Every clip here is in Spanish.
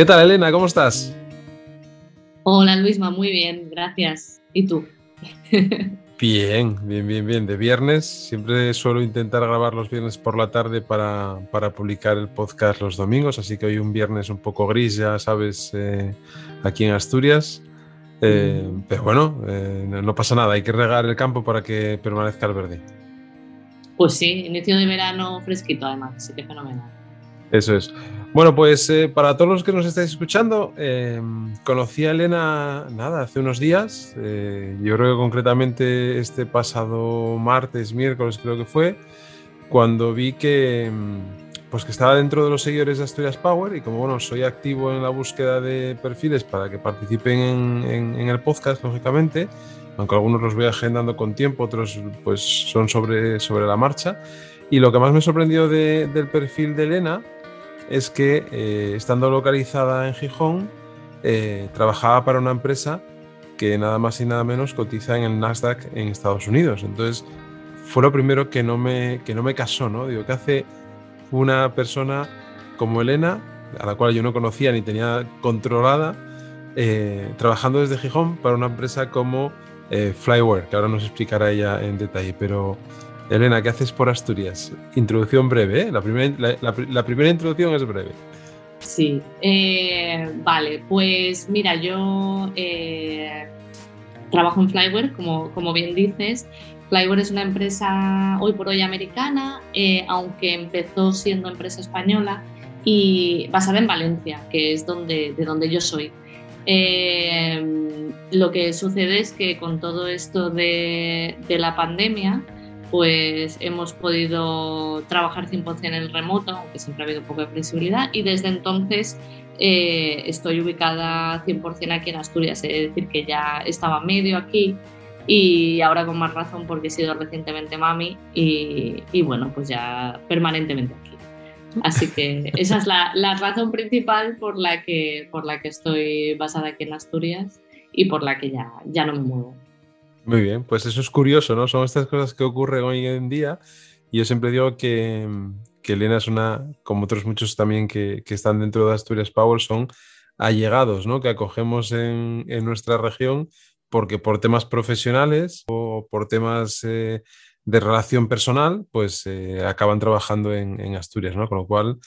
¿Qué tal, Elena? ¿Cómo estás? Hola, Luisma, muy bien, gracias. ¿Y tú? Bien, bien, bien, bien. De viernes, siempre suelo intentar grabar los viernes por la tarde para, publicar el podcast los domingos, así que hoy un viernes un poco gris, ya sabes, eh, aquí en Asturias. Eh, mm. pero bueno, eh, no pasa nada, hay que regar el campo para que permanezca el verde. Pues sí, inicio de verano fresquito además, así que fenomenal. Eso es. Bueno, pues eh, para todos los que nos estáis escuchando, em, conocí a Elena, nada, hace unos días, eh, yo creo que concretamente este pasado martes, miércoles creo que fue, cuando vi que, pues que estaba dentro de los seguidores de Asturias Power y como bueno, soy activo en la búsqueda de perfiles para que participen en, el podcast, lógicamente, aunque algunos los voy agendando con tiempo, otros pues son sobre, sobre la marcha. Y lo que más me sorprendió del perfil de Elena es que eh, estando localizada en Gijón, eh, trabajaba para una empresa que nada más y nada menos cotiza en el Nasdaq en Estados Unidos. Entonces, fue lo primero que no me, que no me casó, ¿no? Digo, ¿qué hace una persona como Elena, a la cual yo no conocía ni tenía controlada, eh, trabajando desde Gijón para una empresa como Flyware, que ahora nos explicará ella en detalle, pero Elena, ¿qué haces por Asturias? Introducción breve, ¿eh? la, primera, introducción es breve. Sí, eh, vale, pues mira, yo eh, trabajo en Flyware, como, como bien dices. Flyware es una empresa hoy por hoy americana, aunque empezó siendo empresa española y basada en Valencia, que es donde, de donde yo soy. lo que sucede es que con todo esto de, de la pandemia, pues hemos podido trabajar 100% en el remoto, aunque siempre ha habido un poco de flexibilidad, y desde entonces eh, estoy ubicada 100% aquí en Asturias, es decir, que ya estaba medio aquí y ahora con más razón porque he sido recientemente mami y, bueno, pues ya permanentemente aquí. Así que esa es la, la, razón principal por la, que, por la que estoy basada aquí en Asturias y por la que ya, ya no me muevo. Muy bien, pues eso es curioso, ¿no? Son estas cosas que ocurren hoy en día. Y yo siempre digo que, que Elena es una, como otros muchos también que, que, están dentro de Asturias Power, son allegados, ¿no? Que acogemos en, en nuestra región porque por temas profesionales o por temas eh, de relación personal, pues eh, acaban trabajando en, en, Asturias, ¿no? Con lo cual,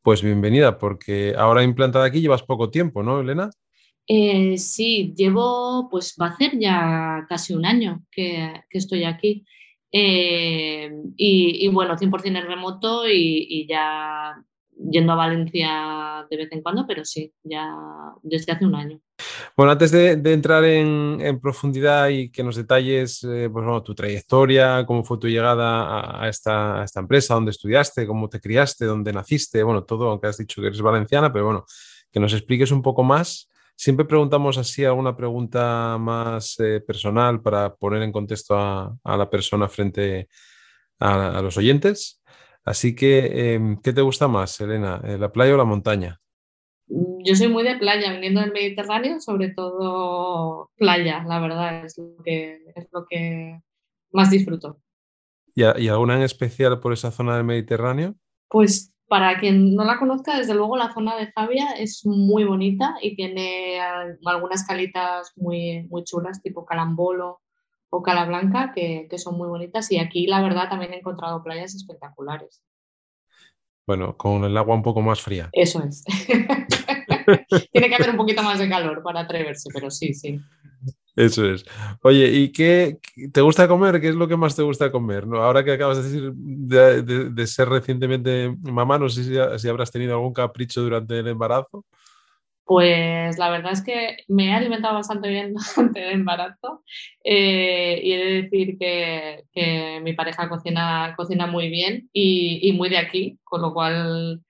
pues bienvenida, porque ahora implantada aquí llevas poco tiempo, ¿no, Elena? Eh, sí, llevo, pues va a ser ya casi un año que, estoy aquí. Eh, y, bueno, 100% en remoto y, ya yendo a Valencia de vez en cuando, pero sí, ya desde hace un año. Bueno, antes de, entrar en, profundidad y que nos detalles eh, pues, tu trayectoria, cómo fue tu llegada a esta empresa, dónde estudiaste, cómo te criaste, dónde naciste, bueno, todo, aunque has dicho que eres valenciana, pero bueno, que nos expliques un poco más Siempre preguntamos así alguna pregunta más eh, personal para poner en contexto a, la persona frente a, los oyentes. Así que, em, ¿qué te gusta más, Elena? Eh, ¿La playa o la montaña? Yo soy muy de playa, viniendo del Mediterráneo, sobre todo playa, la verdad, es lo que, es lo que más disfruto. ¿Y, ¿Y alguna en especial por esa zona del Mediterráneo? Pues para quien no la conozca, desde luego la zona de Javia es muy bonita y tiene algunas calitas muy, muy chulas, tipo Calambolo o Calablanca, que, que son muy bonitas. Y aquí, la verdad, también he encontrado playas espectaculares. Bueno, con el agua un poco más fría. Eso es. Tiene que haber un poquito más de calor para atreverse, pero sí, sí. Eso es. Oye, ¿y qué te gusta comer? ¿Qué es lo que más te gusta comer? Ahora que acabas de decir de, ser recientemente mamá, no sé si, habrás tenido algún capricho durante el embarazo. Pues la verdad es que me he alimentado bastante bien durante el embarazo eh, y he de decir que, mi pareja cocina, cocina muy bien y, y muy de aquí, con lo cual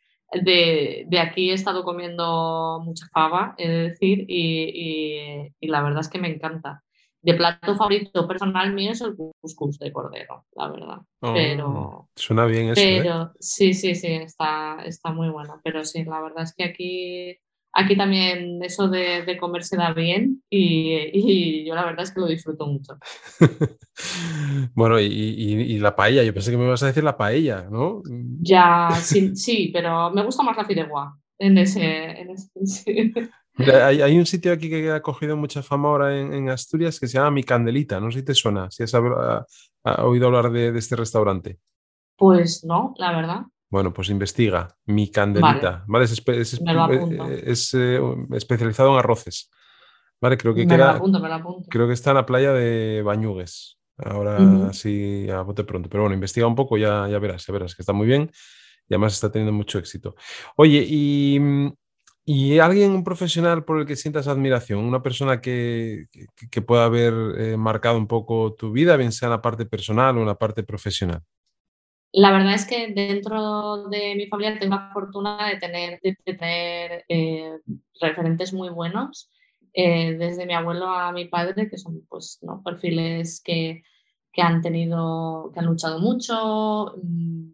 de, de, aquí he estado comiendo mucha fava, he de decir, y, y, la verdad es que me encanta. De plato favorito personal mío es el couscous de cordero, la verdad. Oh, pero suena bien eso. ¿eh? Pero sí, sí, sí, está, está muy bueno. Pero sí, la verdad es que aquí aquí también eso de, comer se da bien y, yo la verdad es que lo disfruto mucho. bueno, y, la paella, yo pensé que me ibas a decir la paella, ¿no? Ya, sí, sí pero me gusta más la fideuá. en ese... En ese hay, un sitio aquí que ha cogido mucha fama ahora en, Asturias que se llama Mi Candelita. No sé si te suena, si has, oído hablar de, este restaurante. Pues no, la verdad. Bueno, pues investiga. Mi Candelita. Vale, es, es, eh, especializado en arroces. Vale, creo que, creo que está en la playa de Bañugues. Ahora sí, a bote pronto. Pero bueno, investiga un poco, ya, ya verás, ya verás que está muy bien y además está teniendo mucho éxito. Oye, y ¿Y alguien profesional por el que sientas admiración? Una persona que, que, pueda haber eh, marcado un poco tu vida, bien sea en la parte personal o en la parte profesional. La verdad es que dentro de mi familia tengo la fortuna de tener, de tener eh, referentes muy buenos, eh, desde mi abuelo a mi padre, que son pues, ¿no? perfiles que, que, han tenido, que han luchado mucho, mm,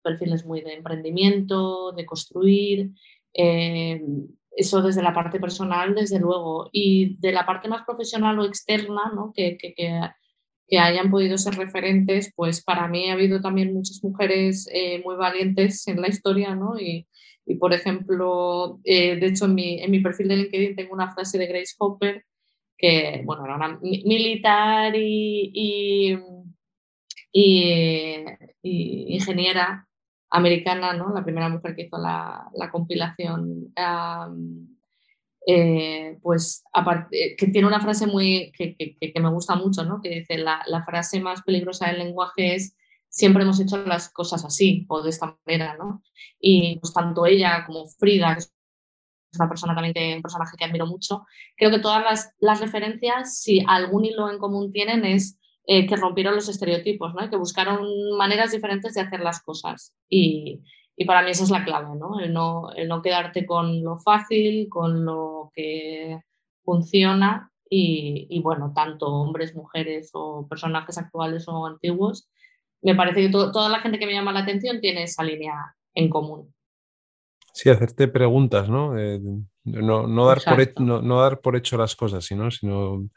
perfiles muy de emprendimiento, de construir. Eh, eso desde la parte personal, desde luego. Y de la parte más profesional o externa, ¿no? que, hayan podido ser referentes, pues para mí ha habido también muchas mujeres eh, muy valientes en la historia, ¿no? Y, y por ejemplo, eh, de hecho en mi, en mi, perfil de LinkedIn tengo una frase de Grace Hopper, que, bueno, era una militar y, y, ingeniera americana, ¿no? la primera mujer que hizo la, compilación, eh, pues aparte, que tiene una frase muy que, me gusta mucho, ¿no? que dice, la, frase más peligrosa del lenguaje es siempre hemos hecho las cosas así o de esta manera, ¿no? Y pues tanto ella como Frida, que es una persona también un personaje que admiro mucho, creo que todas las, las referencias, si algún hilo en común tienen, es eh, que rompieron los estereotipos, ¿no? que buscaron maneras diferentes de hacer las cosas. Y, y para mí esa es la clave, ¿no? El, ¿no? el no quedarte con lo fácil, con lo que funciona y, y, bueno, tanto hombres, mujeres o personajes actuales o antiguos, me parece que toda la gente que me llama la atención tiene esa línea en común. Sí, hacerte preguntas, ¿no? Eh, no, no, dar por, no, no, dar por hecho las cosas, sino, sino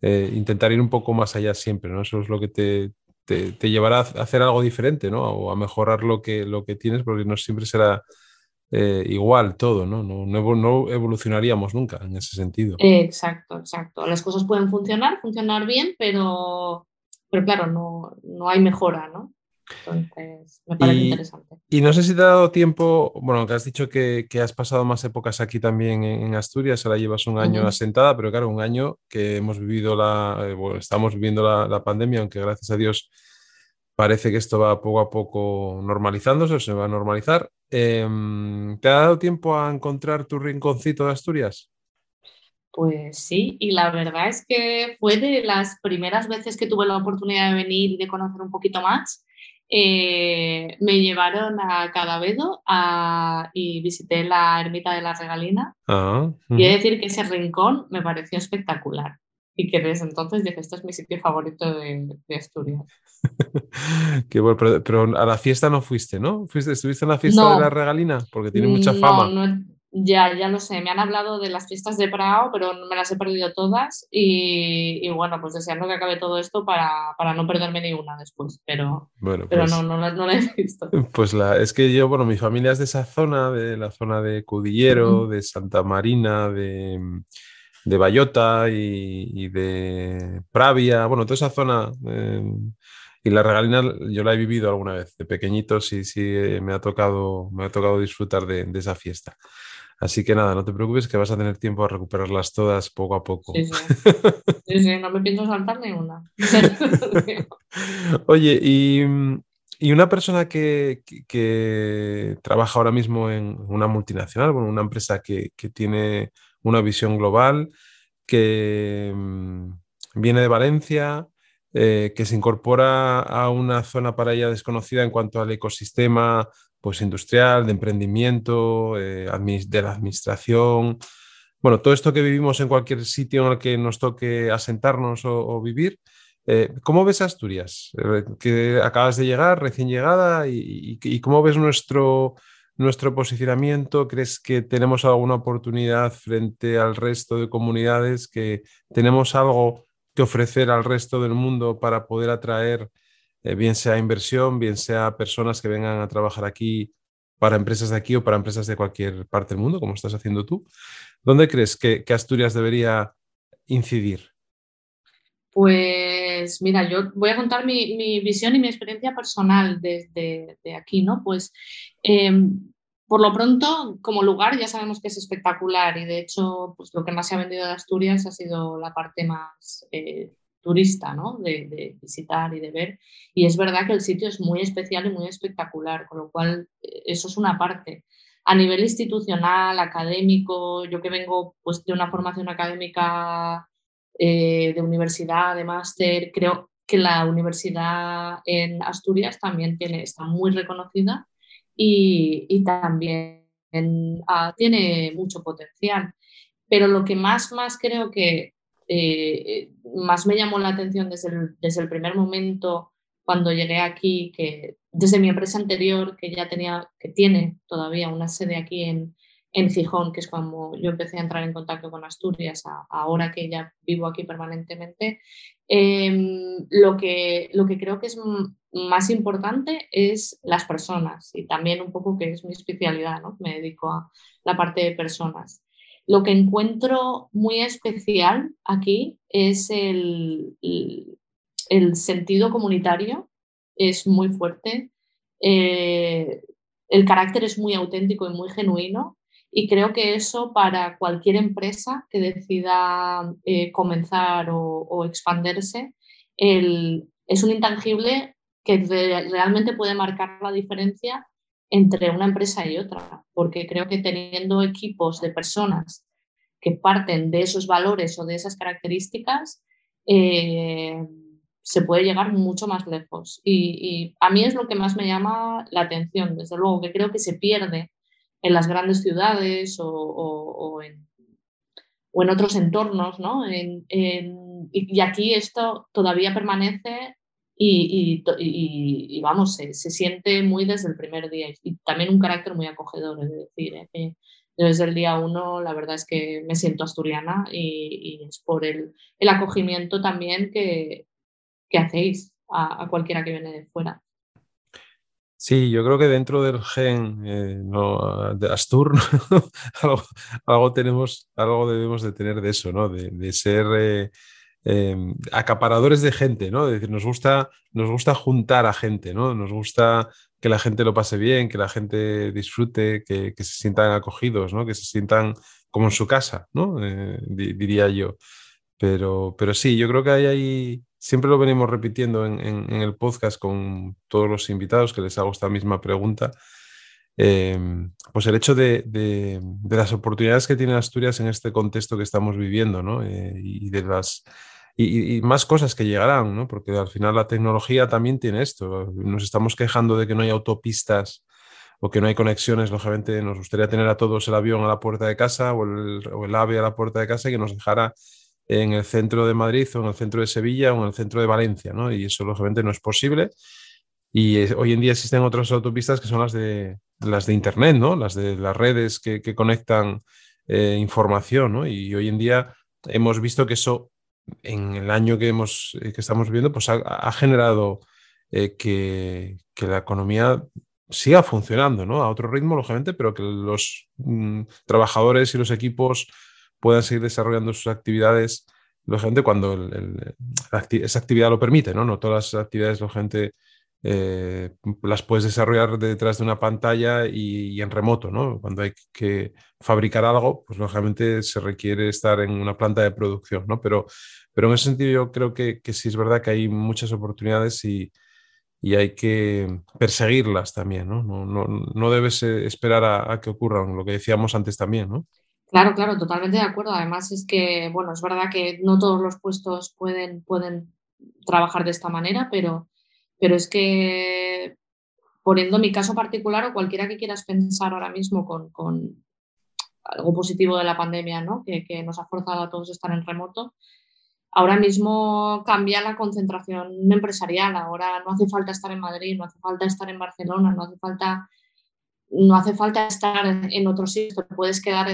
eh, intentar ir un poco más allá siempre, ¿no? Eso es lo que te, te, llevará a hacer algo diferente, ¿no? O a mejorar lo que, lo que tienes, porque no siempre será eh, igual todo, ¿no? No, no evolucionaríamos nunca en ese sentido. Exacto, exacto. Las cosas pueden funcionar, funcionar bien, pero, pero claro, no, no hay mejora, ¿no? Entonces, me parece interesante. Y no sé si te ha dado tiempo, bueno, que has dicho que, has pasado más épocas aquí también en, Asturias, ahora llevas un año asentada, pero claro, un año que hemos vivido la, eh, bueno, estamos viviendo la, pandemia, aunque gracias a Dios parece que esto va poco a poco normalizándose o se va a normalizar. Em, ¿Te ha dado tiempo a encontrar tu rinconcito de Asturias? Pues sí, y la verdad es que fue de las primeras veces que tuve la oportunidad de venir y de conocer un poquito más eh, me llevaron a Cadavedo y visité la ermita de la Regalina. Ah, y he de decir que ese rincón me pareció espectacular y que desde entonces dije, este es mi sitio favorito de, Asturias. Qué bueno, pero, a la fiesta no fuiste, ¿no? ¿Fuiste, ¿Estuviste en la fiesta de la Regalina? Porque tiene mucha fama. No, ya, ya lo sé, me han hablado de las fiestas de Prado, pero me las he perdido todas y, bueno, pues deseando que acabe todo esto para, no perderme ni una después, pero, pero pues no, no, la, he visto. Pues la, es que yo, bueno, mi familia es de esa zona, de la zona de Cudillero, de Santa Marina, de, de Bayota y, de Pravia, bueno, toda esa zona. Em, y la regalina yo la he vivido alguna vez, de pequeñito sí, sí eh, me ha tocado, me ha tocado disfrutar de, de esa fiesta. Así que nada, no te preocupes que vas a tener tiempo a recuperarlas todas poco a poco. Sí, sí. no me pienso saltar ni una. Oye, y, una persona que, trabaja ahora mismo en una multinacional, bueno, una empresa que, tiene una visión global, que mm, viene de Valencia, eh, que se incorpora a una zona para ella desconocida en cuanto al ecosistema pues, industrial, de emprendimiento, eh, de la administración. Bueno, todo esto que vivimos en cualquier sitio en el que nos toque asentarnos o, vivir. Eh, ¿Cómo ves Asturias? Eh, que acabas de llegar, recién llegada, y, cómo ves nuestro, nuestro posicionamiento? ¿Crees que tenemos alguna oportunidad frente al resto de comunidades, que tenemos algo que ofrecer al resto del mundo para poder atraer eh, bien sea inversión, bien sea personas que vengan a trabajar aquí para empresas de aquí o para empresas de cualquier parte del mundo, como estás haciendo tú. ¿Dónde crees que, Asturias debería incidir? Pues mira, yo voy a contar mi, visión y mi experiencia personal desde de aquí, ¿no? Pues em, por lo pronto, como lugar ya sabemos que es espectacular y de hecho pues, lo que más se ha vendido de Asturias ha sido la parte más eh, turista, ¿no? De, visitar y de ver. Y es verdad que el sitio es muy especial y muy espectacular, con lo cual eh, eso es una parte. A nivel institucional, académico, yo que vengo pues, de una formación académica eh, de universidad, de máster, creo que la universidad en Asturias también tiene, está muy reconocida y, también ah, tiene mucho potencial. Pero lo que más, más creo que eh, más me llamó la atención desde el, desde el primer momento cuando llegué aquí, que desde mi empresa anterior, que ya tenía, que tiene todavía una sede aquí en, en Gijón, que es cuando yo empecé a entrar en contacto con Asturias, ahora que ya vivo aquí permanentemente, em, lo, que, lo que creo que es más importante es las personas y también un poco que es mi especialidad, ¿no? me dedico a la parte de personas. Lo que encuentro muy especial aquí es el, sentido comunitario, es muy fuerte, eh, el carácter es muy auténtico y muy genuino y creo que eso para cualquier empresa que decida eh, comenzar o, expandirse es un intangible que realmente puede marcar la diferencia entre una empresa y otra, porque creo que teniendo equipos de personas que parten de esos valores o de esas características, eh, se puede llegar mucho más lejos. Y, a mí es lo que más me llama la atención, desde luego, que creo que se pierde en las grandes ciudades o, en, otros entornos, ¿no? y, aquí esto todavía permanece y, vamos, se, siente muy desde el primer día y también un carácter muy acogedor, es decir, ¿eh? desde el día uno la verdad es que me siento asturiana y, es por el, acogimiento también que, hacéis a, cualquiera que viene de fuera. Sí, yo creo que dentro del gen eh, de Astur algo, tenemos, algo debemos de tener de eso, ¿no? De, ser eh, Em, acaparadores de gente, ¿no? Es decir, nos gusta, nos gusta juntar a gente, ¿no? Nos gusta que la gente lo pase bien, que la gente disfrute, que, se sientan acogidos, ¿no? Que se sientan como en su casa, ¿no? Eh, diría yo. Pero, pero sí, yo creo que hay ahí, siempre lo venimos repitiendo en, el podcast con todos los invitados que les hago esta misma pregunta. Em, pues el hecho de, las oportunidades que tiene Asturias en este contexto que estamos viviendo, ¿no? Eh, y de las y, más cosas que llegarán, ¿no? Porque al final la tecnología también tiene esto. Nos estamos quejando de que no hay autopistas o que no hay conexiones. Lógicamente nos gustaría tener a todos el avión a la puerta de casa o el, ave a la puerta de casa y que nos dejara en el centro de Madrid o en el centro de Sevilla o en el centro de Valencia, ¿no? Y eso lógicamente no es posible. Y hoy en día existen otras autopistas que son las de, las de Internet, ¿no? Las de las redes que, conectan eh, información, ¿no? Y hoy en día hemos visto que eso en el año que, hemos, eh, que estamos viviendo, pues ha, generado eh, que, la economía siga funcionando, ¿no? A otro ritmo, lógicamente, pero que los mm, trabajadores y los equipos puedan seguir desarrollando sus actividades, lógicamente, cuando esa actividad lo permite, ¿no? No todas las actividades, lógicamente, eh, las puedes desarrollar detrás de una pantalla y, en remoto, ¿no? Cuando hay que fabricar algo, pues lógicamente se requiere estar en una planta de producción, ¿no? Pero, pero en ese sentido yo creo que, sí es verdad que hay muchas oportunidades y, hay que perseguirlas también, ¿no? No, debes eh, esperar a, que ocurran, lo que decíamos antes también, ¿no? Claro, claro, totalmente de acuerdo. Además es que, bueno, es verdad que no todos los puestos pueden, pueden trabajar de esta manera, pero pero es que, poniendo mi caso particular o cualquiera que quieras pensar ahora mismo con, algo positivo de la pandemia, ¿no? que, nos ha forzado a todos a estar en remoto, ahora mismo cambia la concentración empresarial. Ahora no hace falta estar en Madrid, no hace falta estar en Barcelona, no hace falta, no hace falta estar en otro sitio. Puedes quedar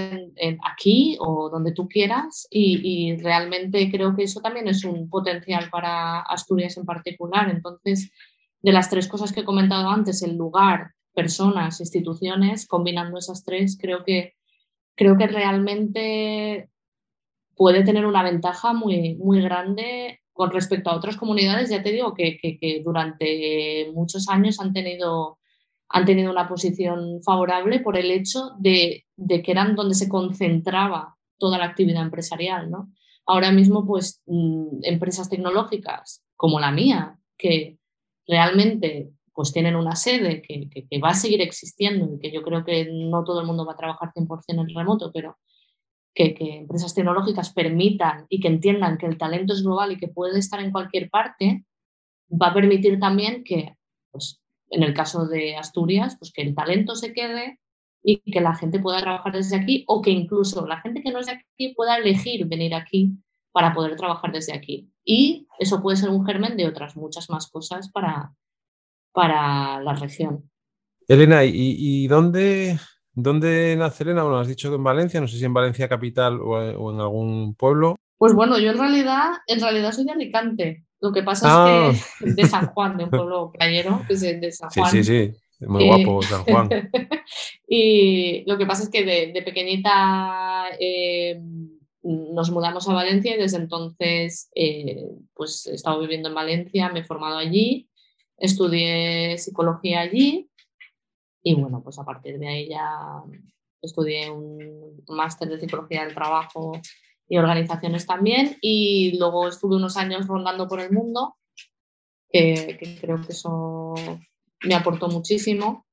aquí o donde tú quieras y, realmente creo que eso también es un potencial para Asturias en particular. Entonces, de las tres cosas que he comentado antes, el lugar, personas, instituciones, combinando esas tres, creo que, creo que realmente puede tener una ventaja muy, muy grande con respecto a otras comunidades. Ya te digo que, que, durante muchos años han tenido, han tenido una posición favorable por el hecho de, que eran donde se concentraba toda la actividad empresarial. ¿no? Ahora mismo, pues, mm, empresas tecnológicas como la mía, que realmente pues tienen una sede que, va a seguir existiendo y que yo creo que no todo el mundo va a trabajar 100% en remoto, pero que, empresas tecnológicas permitan y que entiendan que el talento es global y que puede estar en cualquier parte, va a permitir también que, pues, en el caso de Asturias, pues que el talento se quede y que la gente pueda trabajar desde aquí o que incluso la gente que no es de aquí pueda elegir venir aquí para poder trabajar desde aquí. Y eso puede ser un germen de otras muchas más cosas para, para la región. Elena, ¿y, dónde, dónde nace Elena? Bueno, has dicho que en Valencia, no sé si en Valencia capital o, en algún pueblo. Pues bueno, yo en realidad, en realidad soy de Alicante. Lo que pasa es que ah. de San Juan, de un pueblo playero, que es de San Juan. Sí, sí, sí. Muy guapo San Juan. y lo que pasa es que de, pequeñita eh, nos mudamos a Valencia y desde entonces eh, pues he estado viviendo en Valencia, me he formado allí, estudié psicología allí y bueno, pues a partir de ahí ya estudié un máster de psicología del trabajo y organizaciones también. Y luego estuve unos años rondando por el mundo que, creo que eso me aportó muchísimo.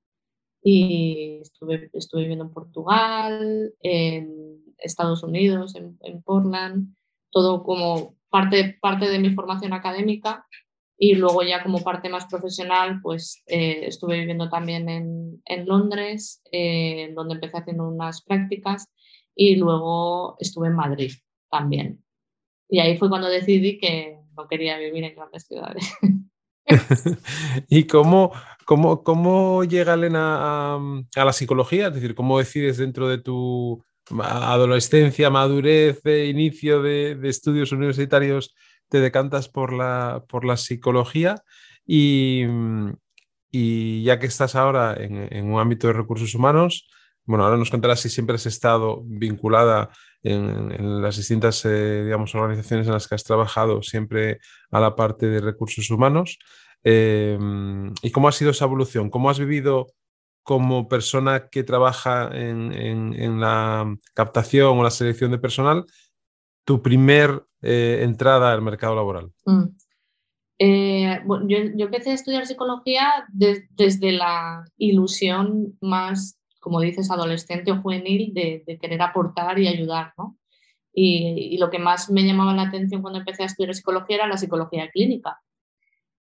Y estuve, estuve viviendo en Portugal, en Estados Unidos, en, Portland, todo como parte, parte de mi formación académica. Y luego ya como parte más profesional, pues eh, estuve viviendo también en, en Londres, eh, donde empecé haciendo unas prácticas. Y luego estuve en Madrid también. Y ahí fue cuando decidí que no quería vivir en grandes ciudades. ¿Y cómo, cómo, cómo llega Elena a, la psicología? Es decir, ¿cómo decides dentro de tu adolescencia, madurez, inicio de, estudios universitarios, te decantas por la, por la psicología y, ya que estás ahora en, un ámbito de recursos humanos, bueno, ahora nos contarás si siempre has estado vinculada en, las distintas eh, digamos, organizaciones en las que has trabajado, siempre a la parte de recursos humanos. Eh, ¿Y cómo ha sido esa evolución? ¿Cómo has vivido como persona que trabaja en, la captación o la selección de personal, tu primer eh, entrada al mercado laboral? Mm. Eh, yo, empecé a estudiar psicología desde la ilusión más, como dices, adolescente o juvenil de, querer aportar y ayudar, y, lo que más me llamaba la atención cuando empecé a estudiar psicología era la psicología clínica.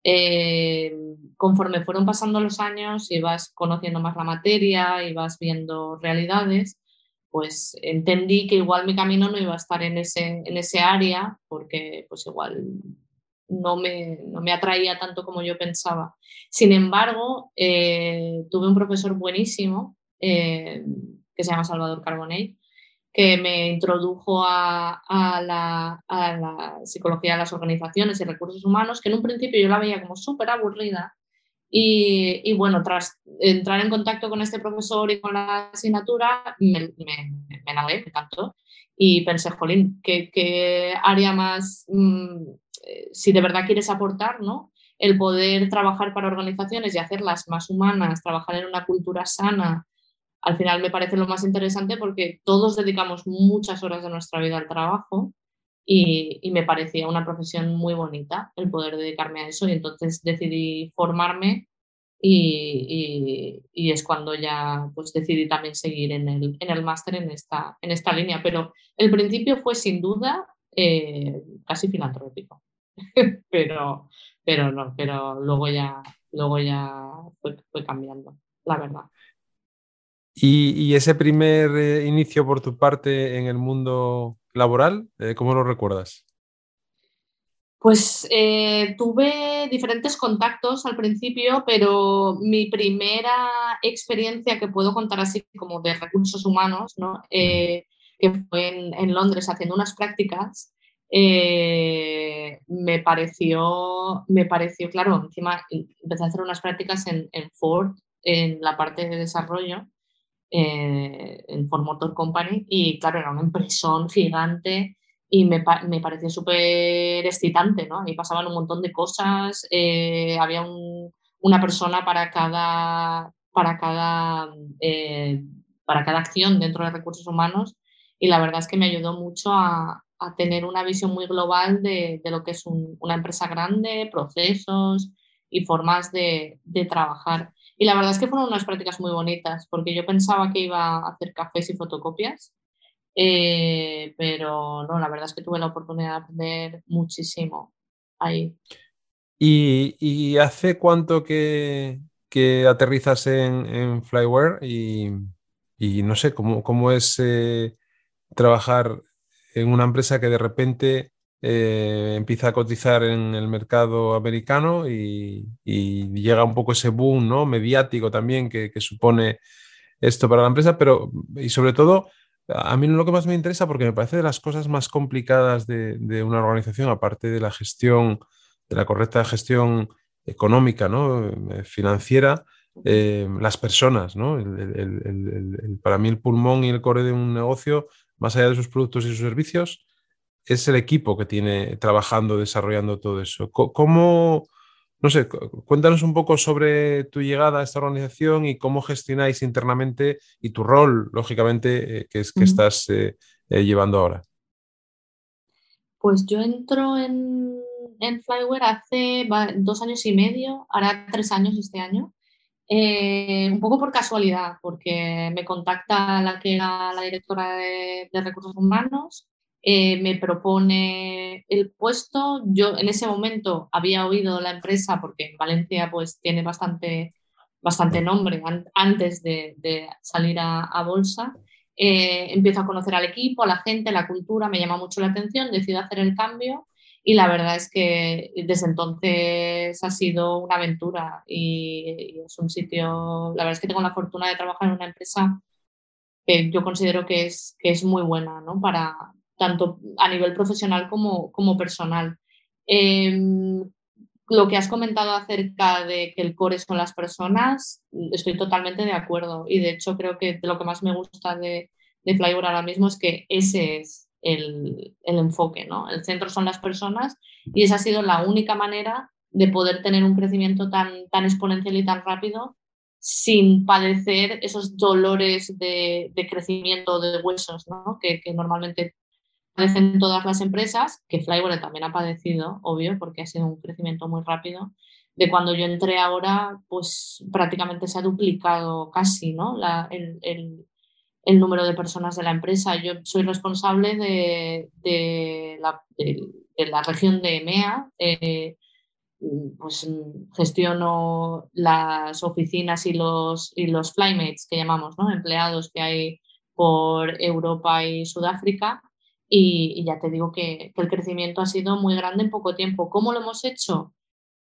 Eh, conforme fueron pasando los años y vas conociendo más la materia y vas viendo realidades, pues entendí que igual mi camino no iba a estar en ese, en ese área porque pues igual no me, no me atraía tanto como yo pensaba. Sin embargo, eh, tuve un profesor buenísimo eh, que se llama Salvador Carbonell, que me introdujo a, la, psicología de las organizaciones y recursos humanos, que en un principio yo la veía como súper aburrida. Y, bueno, tras entrar en contacto con este profesor y con la asignatura, me, me, me enamoré, me encantó. Y pensé, jolín, ¿qué, área más, mm, si de verdad quieres aportar, ¿no? El poder trabajar para organizaciones y hacerlas más humanas, trabajar en una cultura sana, al final me parece lo más interesante porque todos dedicamos muchas horas de nuestra vida al trabajo y, me parecía una profesión muy bonita el poder dedicarme a eso y entonces decidí formarme y, es cuando ya pues decidí también seguir en el, en el máster en esta, en esta línea. Pero el principio fue sin duda eh, casi filantrópico, pero, pero no, pero luego ya, luego ya fue cambiando, la verdad. Y, ese primer eh, inicio por tu parte en el mundo laboral, eh, ¿cómo lo recuerdas? Pues eh, tuve diferentes contactos al principio, pero mi primera experiencia que puedo contar así como de recursos humanos, ¿no? que fue en, Londres haciendo unas prácticas, me, pareció, me pareció, claro, encima empecé a hacer unas prácticas en, en Ford en la parte de desarrollo eh, en Ford Motor Company y claro, era una impresión gigante y me, me pareció súper excitante, ¿no? Ahí pasaban un montón de cosas, eh, había una persona para cada, para cada, eh, para cada acción dentro de recursos humanos y la verdad es que me ayudó mucho a, a tener una visión muy global de, de lo que es una empresa grande, procesos y formas de, de, trabajar. Y la verdad es que fueron unas prácticas muy bonitas, porque yo pensaba que iba a hacer cafés y fotocopias, eh, pero no, la verdad es que tuve la oportunidad de aprender muchísimo ahí. ¿Y, hace cuánto que, que aterrizas en, en Flyware? Y, y, no sé, ¿cómo, cómo es eh, trabajar en una empresa que de repente eh, empieza a cotizar en el mercado americano y, llega un poco ese boom ¿no? mediático también que, supone esto para la empresa, pero y sobre todo, a mí lo que más me interesa, porque me parece de las cosas más complicadas de, una organización, aparte de la gestión, de la correcta gestión económica, ¿no? Eh, financiera, eh, las personas, ¿no? para mí el pulmón y el core de un negocio más allá de sus productos y sus servicios, es el equipo que tiene trabajando, desarrollando todo eso. ¿Cómo, no sé, cuéntanos un poco sobre tu llegada a esta organización y cómo gestionáis internamente y tu rol, lógicamente, eh, que, es, que estás eh, eh, llevando ahora? Pues yo entro en, en Flyware hace dos años y medio, hará tres años este año. Un poco por casualidad, porque me contacta la que era la directora de, recursos humanos, eh, me propone el puesto. Yo en ese momento había oído la empresa, porque en Valencia pues tiene bastante, bastante nombre antes de, salir a, bolsa. Eh, empiezo a conocer al equipo, a la gente, la cultura, me llama mucho la atención, decido hacer el cambio y la verdad es que desde entonces ha sido una aventura y, es un sitio, la verdad es que tengo la fortuna de trabajar en una empresa que yo considero que es, que es muy buena, ¿no? Para tanto a nivel profesional como, como personal. Em, lo que has comentado acerca de que el core son las personas, estoy totalmente de acuerdo y de hecho creo que lo que más me gusta de, de ahora mismo es que ese es el, enfoque, ¿no? El centro son las personas y esa ha sido la única manera de poder tener un crecimiento tan, tan exponencial y tan rápido sin padecer esos dolores de, crecimiento de huesos ¿no? que, normalmente padecen todas las empresas, que Flyware también ha padecido, obvio, porque ha sido un crecimiento muy rápido. De cuando yo entré ahora, pues prácticamente se ha duplicado casi ¿no? La, el, el número de personas de la empresa. Yo soy responsable de, la, región de EMEA. Eh, pues gestiono las oficinas y los, y los flymates que llamamos, ¿no? empleados que hay por Europa y Sudáfrica. Y, ya te digo que, que, el crecimiento ha sido muy grande en poco tiempo. ¿Cómo lo hemos hecho?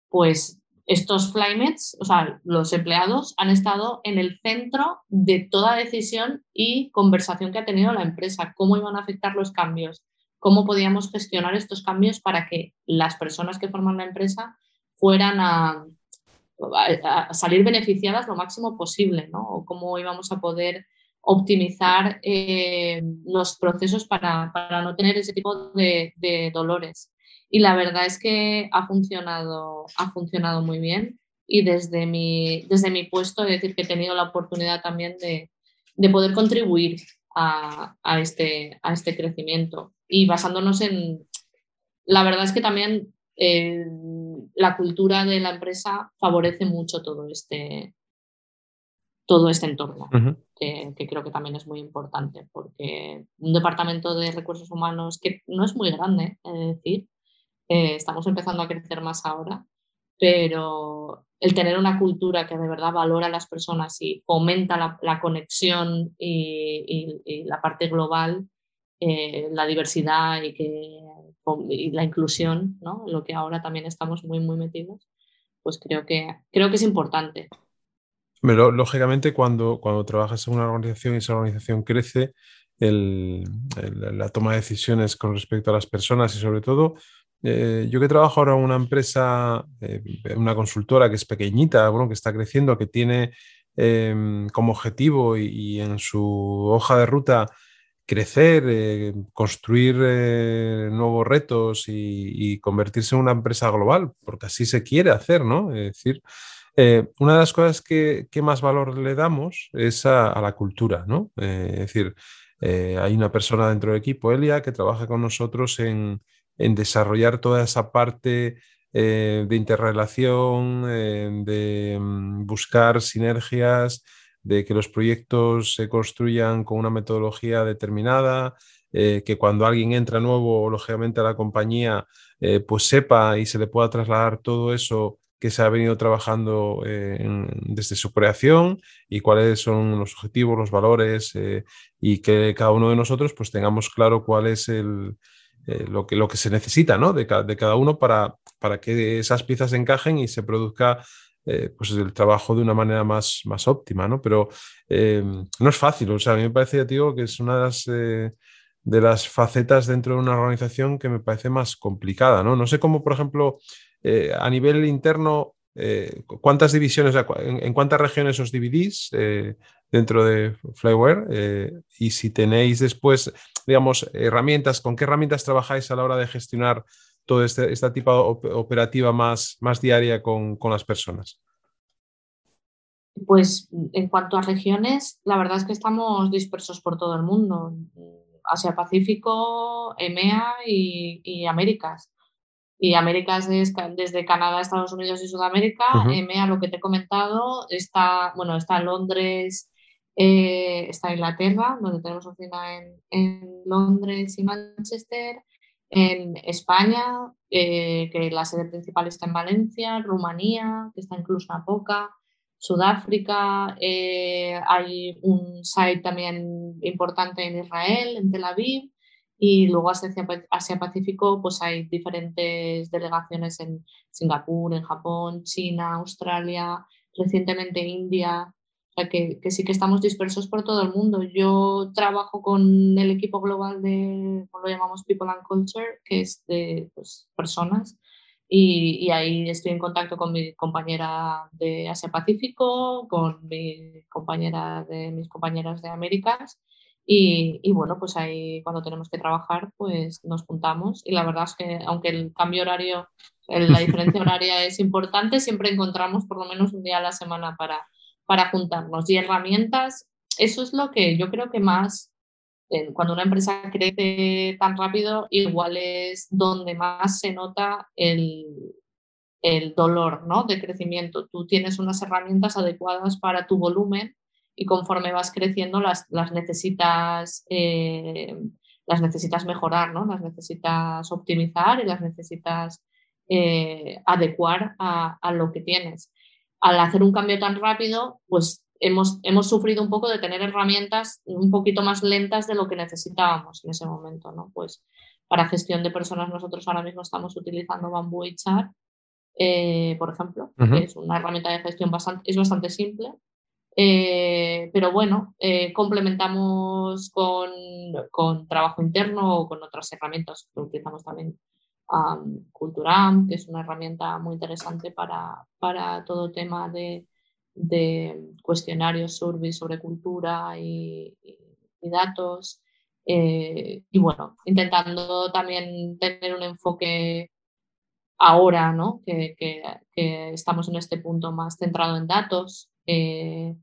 Pues estos flymates, o sea, los empleados han estado en el centro de toda decisión y conversación que ha tenido la empresa, cómo iban a afectar los cambios, cómo podíamos gestionar estos cambios para que las personas que forman la empresa fueran a, salir beneficiadas lo máximo posible, ¿no? O cómo íbamos a poder optimizar eh, los procesos para, no tener ese tipo de dolores. Y la verdad es que ha funcionado, ha funcionado muy bien. Y desde mi, desde mi puesto, es decir, que he tenido la oportunidad también de, de poder contribuir a, a, este, a este crecimiento. Y basándonos en, la verdad es que también eh, la cultura de la empresa favorece mucho todo este, todo este entorno, que, que, creo que también es muy importante, porque un departamento de recursos humanos que no es muy grande, es decir, eh, estamos empezando a crecer más ahora, pero el tener una cultura que de verdad valora a las personas y fomenta la, conexión y, la parte global, eh, la diversidad y, que, la inclusión, ¿no? lo que ahora también estamos muy, muy metidos, pues creo que, creo que es importante. Lógicamente, cuando, cuando trabajas en una organización y esa organización crece, la toma de decisiones con respecto a las personas y sobre todo eh, yo que trabajo ahora en una empresa, eh, una consultora que es pequeñita, bueno, que está creciendo, que tiene em, como objetivo y, en su hoja de ruta crecer, eh, construir nuevos retos y, convertirse en una empresa global, porque así se quiere hacer, ¿no? Es decir, eh, una de las cosas que, más valor le damos es a, la cultura, ¿no? es decir, hay una persona dentro del equipo, Elia, que trabaja con nosotros en, desarrollar toda esa parte de interrelación, de mm, buscar sinergias, de que los proyectos se construyan con una metodología determinada, eh, que cuando alguien entra nuevo, lógicamente a la compañía, eh, pues sepa y se le pueda trasladar todo eso que se ha venido trabajando eh, desde su creación y cuáles son los objetivos, los valores y que cada uno de nosotros pues tengamos claro cuál es el, lo, que, lo que se necesita ¿no? de, de, cada uno para, para que esas piezas encajen y se produzca eh, pues el trabajo de una manera más, más óptima, ¿no? Pero eh, no es fácil, o sea, a mí me parece, digo, que es una de las, eh, de las facetas dentro de una organización que me parece más complicada, ¿no? No sé cómo, por ejemplo, a nivel interno, cuántas divisiones, en, cuántas regiones os dividís dentro de Flyware y si tenéis después, digamos, herramientas, con qué herramientas trabajáis a la hora de gestionar toda este, esta tipo operativa más, más diaria con, las personas? Pues en cuanto a regiones, la verdad es que estamos dispersos por todo el mundo. Asia Pacífico, EMEA y, Américas. Y Américas es desde Canadá, Estados Unidos y Sudamérica. EMEA, lo que te he comentado, está, bueno, está Londres, eh, está Inglaterra, donde tenemos oficina en, en Londres y Manchester en España, eh, que la sede principal está en Valencia, Rumanía, que está incluso en Poca, Sudáfrica, eh, hay un site también importante en Israel, en Tel Aviv, y luego Asia, Asia Pacífico, pues hay diferentes delegaciones en Singapur, en Japón, China, Australia, recientemente India, o sea, que, que, sí que estamos dispersos por todo el mundo. Yo trabajo con el equipo global de, lo llamamos People and Culture, que es de pues, personas, y, y, ahí estoy en contacto con mi compañera de Asia Pacífico, con mi compañera de mis compañeras de Américas, y, y, bueno, pues ahí cuando tenemos que trabajar, pues nos juntamos. Y la verdad es que aunque el cambio horario, la diferencia horaria es importante, siempre encontramos por lo menos un día a la semana para para juntarnos. Y herramientas, eso es lo que yo creo que más, eh, cuando una empresa crece tan rápido, igual es donde más se nota el, el dolor ¿no? de crecimiento. Tú tienes unas herramientas adecuadas para tu volumen y conforme vas creciendo las, las necesitas, eh, las necesitas mejorar, ¿no? las necesitas optimizar y las necesitas eh, adecuar a, a, lo que tienes al hacer un cambio tan rápido, pues hemos, hemos sufrido un poco de tener herramientas un poquito más lentas de lo que necesitábamos en ese momento, ¿no? Pues para gestión de personas nosotros ahora mismo estamos utilizando Bamboo HR, eh, por ejemplo, que es una herramienta de gestión bastante, es bastante simple, eh, pero bueno, eh, complementamos con, con, trabajo interno o con otras herramientas utilizamos también um, Culturam, que es una herramienta muy interesante para, para todo tema de, cuestionarios, surveys sobre cultura y, datos. Eh, y bueno, intentando también tener un enfoque ahora, ¿no? Que estamos en este punto más centrado en datos. Eh,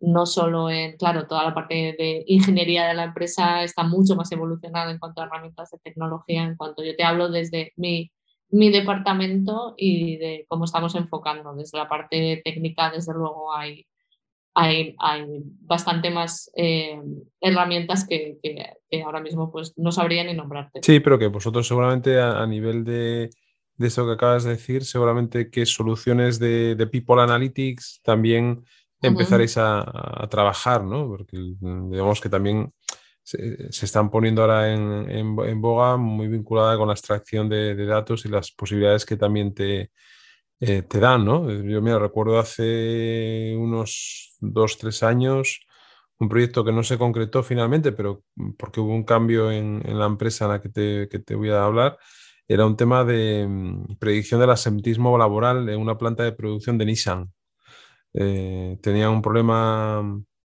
no solo en, claro, toda la parte de ingeniería de la empresa está mucho más evolucionada en cuanto a herramientas de tecnología, en cuanto yo te hablo desde mi, mi departamento y de cómo estamos enfocando. Desde la parte técnica, desde luego, hay, hay, hay bastante más eh, herramientas que, ahora mismo pues, no sabría ni nombrarte. Sí, pero que vosotros seguramente a, nivel de, de esto que acabas de decir, seguramente que soluciones de, de People Analytics también empezaréis a, trabajar, ¿no? Porque digamos que también se, están poniendo ahora en, boga muy vinculada con la extracción de, datos y las posibilidades que también te, eh, te dan, ¿no? Yo me recuerdo hace unos dos, tres años un proyecto que no se concretó finalmente, pero porque hubo un cambio en, la empresa en la que te, que te, voy a hablar, era un tema de mm, predicción del asentismo laboral en una planta de producción de Nissan. eh, tenían un problema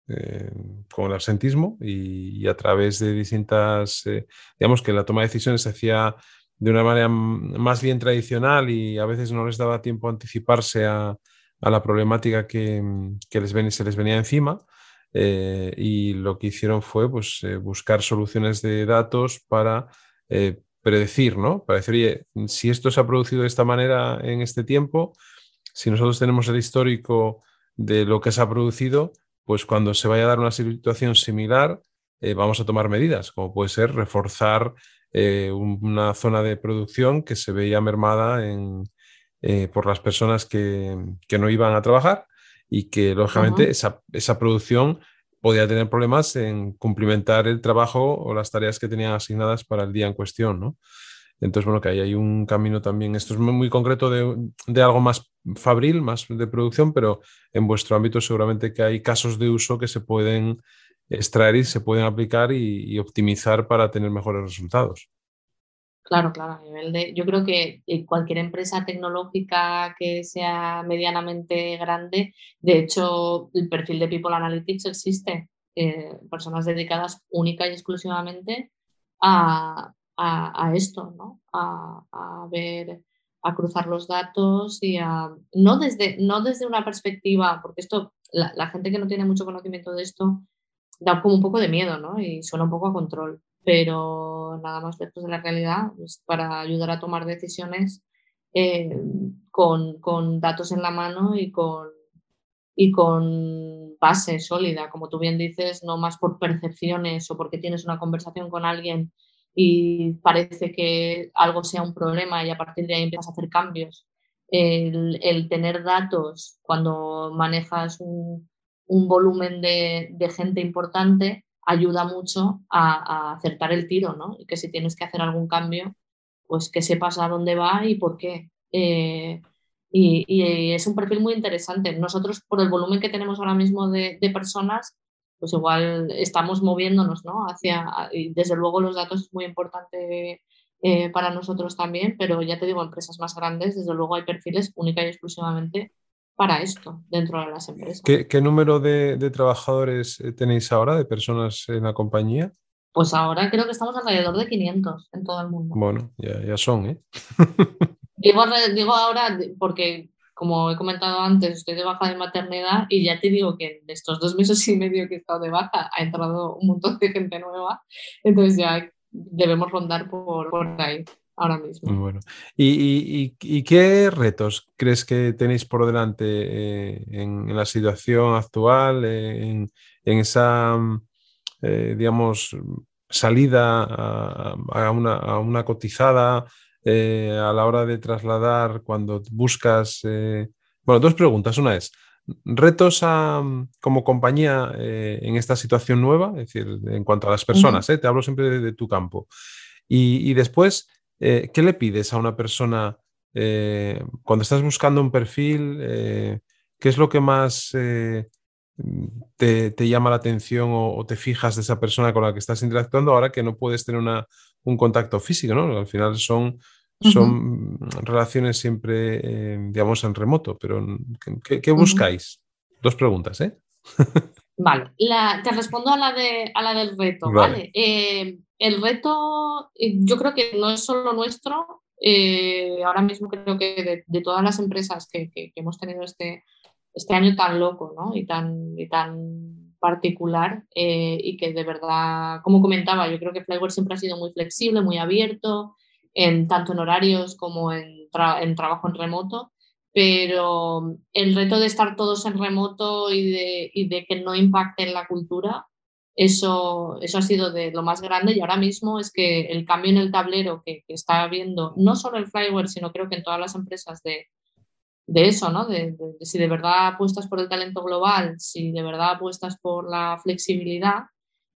eh, con el absentismo y, a través de distintas, eh, digamos que la toma de decisiones se hacía de una manera más bien tradicional y a veces no les daba tiempo a anticiparse a, la problemática que, se les venía encima. y lo que hicieron fue pues, buscar soluciones de datos para predecir, ¿no? Para decir, oye, si esto se ha producido de esta manera en este tiempo, si nosotros tenemos el histórico de lo que se ha producido, pues cuando se vaya a dar una situación similar, eh, vamos a tomar medidas, como puede ser reforzar eh, una zona de producción que se veía mermada eh, por las personas que, no iban a trabajar y que, lógicamente, esa, esa, producción podía tener problemas en cumplimentar el trabajo o las tareas que tenían asignadas para el día en cuestión, ¿no? Entonces, bueno, que ahí hay un camino también, esto es muy, concreto de, algo más fabril, más de producción, pero en vuestro ámbito seguramente que hay casos de uso que se pueden extraer y se pueden aplicar y, optimizar para tener mejores resultados. Claro, claro, a nivel de, yo creo que eh, cualquier empresa tecnológica que sea medianamente grande, de hecho, el perfil de People Analytics existe, eh, personas dedicadas única y exclusivamente a, a, esto, ¿no? A, ver, a cruzar los datos y a, no desde, no desde una perspectiva, porque esto, la, gente que no tiene mucho conocimiento de esto, da como un poco de miedo, ¿no? Y suena un poco a control, pero nada más lejos de la realidad, pues para ayudar a tomar decisiones eh, con, con, datos en la mano y con, y con base sólida, como tú bien dices, no más por percepciones o porque tienes una conversación con alguien y parece que algo sea un problema y a partir de ahí empiezas a hacer cambios. El, tener datos cuando manejas un, volumen de, gente importante ayuda mucho a, acertar el tiro, ¿no? Y que si tienes que hacer algún cambio, pues que sepas a dónde va y por qué. Eh, y, es un perfil muy interesante. Nosotros, por el volumen que tenemos ahora mismo de, personas, pues igual estamos moviéndonos, ¿no? Hacia, y desde luego los datos es muy importante eh, para nosotros también, pero ya te digo, empresas más grandes, desde luego hay perfiles única y exclusivamente para esto dentro de las empresas. ¿Qué, número de, trabajadores eh, tenéis ahora, de personas en la compañía? Pues ahora creo que estamos alrededor de 500 en todo el mundo. Bueno, ya, ya son, ¿eh? digo, digo ahora porque como he comentado antes, estoy de baja de maternidad y ya te digo que en estos dos meses y medio que he estado de baja ha entrado un montón de gente nueva, entonces ya debemos rondar por, por ahí ahora mismo. Bueno. ¿Y, y, qué retos crees que tenéis por delante eh, en, la situación actual, eh, en, en, esa, eh, digamos, salida a, una, a una cotizada? Eh, a la hora de trasladar cuando buscas... Bueno, dos preguntas. Una es, retos como compañía eh, en esta situación nueva, es decir, en cuanto a las personas, te hablo siempre de, tu campo. Y, después, ¿qué le pides a una persona cuando estás buscando un perfil? ¿Qué es lo que más te, llama la atención o, te fijas de esa persona con la que estás interactuando ahora que no puedes tener una, un contacto físico, ¿no? Al final son, son relaciones siempre, eh, digamos, en remoto, pero ¿qué, buscáis? Dos preguntas, ¿eh? Vale, te respondo a la, de, a la del reto, ¿vale? Eh, el reto, eh, yo creo que no es solo nuestro, ahora mismo creo que de, todas las empresas que, hemos tenido este, este año tan loco, ¿no? Y tan, y tan particular eh, y que de verdad, como comentaba, yo creo que Flyware siempre ha sido muy flexible, muy abierto, en, tanto en horarios como en, trabajo en remoto, pero el reto de estar todos en remoto y de, y de que no impacte en la cultura, eso, eso ha sido de lo más grande y ahora mismo es que el cambio en el tablero que, que está habiendo, no solo en Flyware, sino creo que en todas las empresas de, de eso, ¿no? De, si de verdad apuestas por el talento global, si de verdad apuestas por la flexibilidad.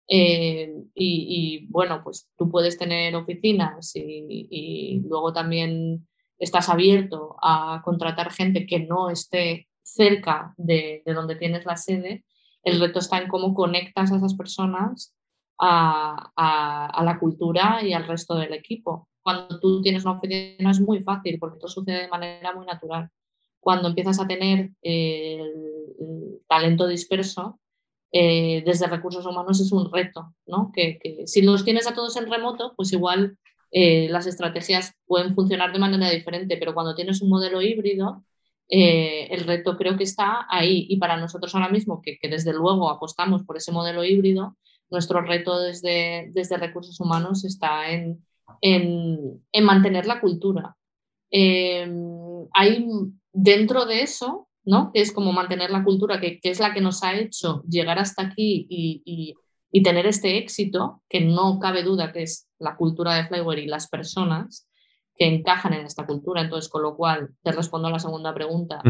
Eh, y, bueno, pues tú puedes tener oficinas y, luego también estás abierto a contratar gente que no esté cerca de, donde tienes la sede. El reto está en cómo conectas a esas personas a, la cultura y al resto del equipo. Cuando tú tienes una oficina es muy fácil porque todo sucede de manera muy natural cuando empiezas a tener talento disperso, eh, desde recursos humanos es un reto, ¿no? Que, si los tienes a todos en remoto, pues igual eh, las estrategias pueden funcionar de manera diferente, pero cuando tienes un modelo híbrido, eh, el reto creo que está ahí. Y para nosotros ahora mismo, que, desde luego apostamos por ese modelo híbrido, nuestro reto desde, desde recursos humanos está en, en, mantener la cultura. hay dentro de eso ¿no? Que es como mantener la cultura, que, es la que nos ha hecho llegar hasta aquí y, tener este éxito, que no cabe duda que es la cultura de Flyware y las personas que encajan en esta cultura. Entonces, con lo cual, te respondo a la segunda pregunta.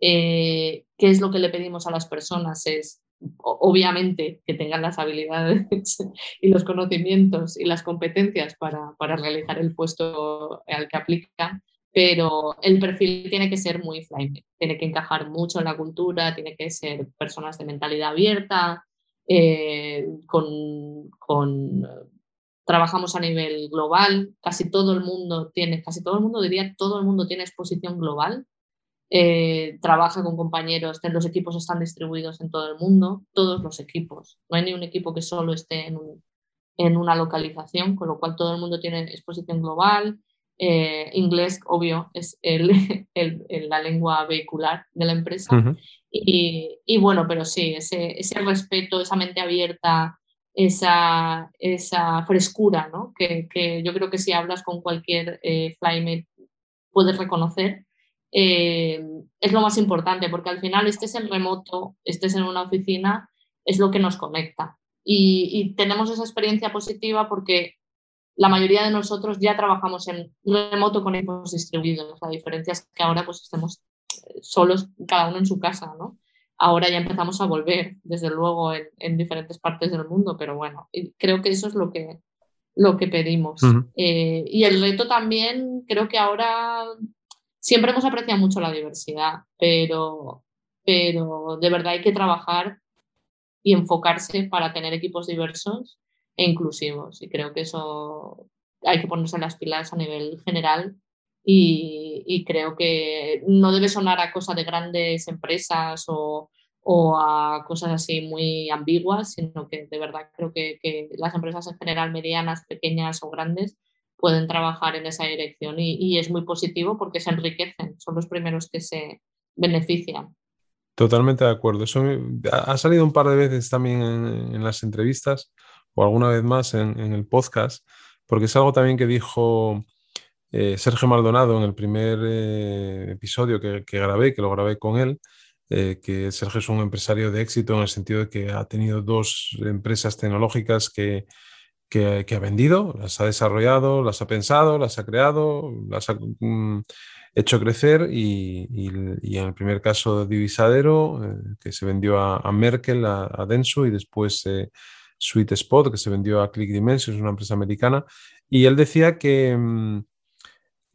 Eh, ¿Qué es lo que le pedimos a las personas? Es obviamente que tengan las habilidades y los conocimientos y las competencias para, para realizar el puesto al que aplican, pero el perfil tiene que ser muy flyme, tiene que encajar mucho en la cultura, tiene que ser personas de mentalidad abierta, eh, con, trabajamos a nivel global, casi todo el mundo tiene, casi todo el mundo diría, todo el mundo tiene exposición global, eh, trabaja con compañeros, los equipos están distribuidos en todo el mundo, todos los equipos, no hay ni un equipo que solo esté en, en una localización, con lo cual todo el mundo tiene exposición global, eh, inglés, obvio, es el, la lengua vehicular de la empresa. y, bueno, pero sí, ese, ese, respeto, esa mente abierta, esa, esa frescura, ¿no? que, que, yo creo que si hablas con cualquier eh, flymate puedes reconocer, eh, es lo más importante, porque al final estés en remoto, estés en una oficina, es lo que nos conecta. Y, y tenemos esa experiencia positiva porque la mayoría de nosotros ya trabajamos en remoto con equipos distribuidos. La diferencia es que ahora pues estemos solos, cada uno en su casa, ¿no? Ahora ya empezamos a volver, desde luego, en, diferentes partes del mundo, pero bueno, creo que eso es lo que, lo que pedimos. Eh, y el reto también, creo que ahora siempre hemos apreciado mucho la diversidad, pero, pero de verdad hay que trabajar y enfocarse para tener equipos diversos e inclusivos. Y creo que eso hay que ponerse las pilas a nivel general y, creo que no debe sonar a cosas de grandes empresas o, a cosas así muy ambiguas, sino que de verdad creo que, las empresas en general, medianas, pequeñas o grandes, pueden trabajar en esa dirección y, es muy positivo porque se enriquecen, son los primeros que se benefician. Totalmente de acuerdo. Eso ha salido un par de veces también en las entrevistas o alguna vez más en, el podcast, porque es algo también que dijo eh, Sergio Maldonado en el primer eh, episodio que, grabé, que lo grabé con él, eh, que Sergio es un empresario de éxito en el sentido de que ha tenido dos empresas tecnológicas que, que, ha vendido, las ha desarrollado, las ha pensado, las ha creado, las ha mm, hecho crecer y, en el primer caso Divisadero, que se vendió a, Merkel, a, a, Denso y después Sweet Spot, que se vendió a Click Dimensions, una empresa americana, y él decía que, mm,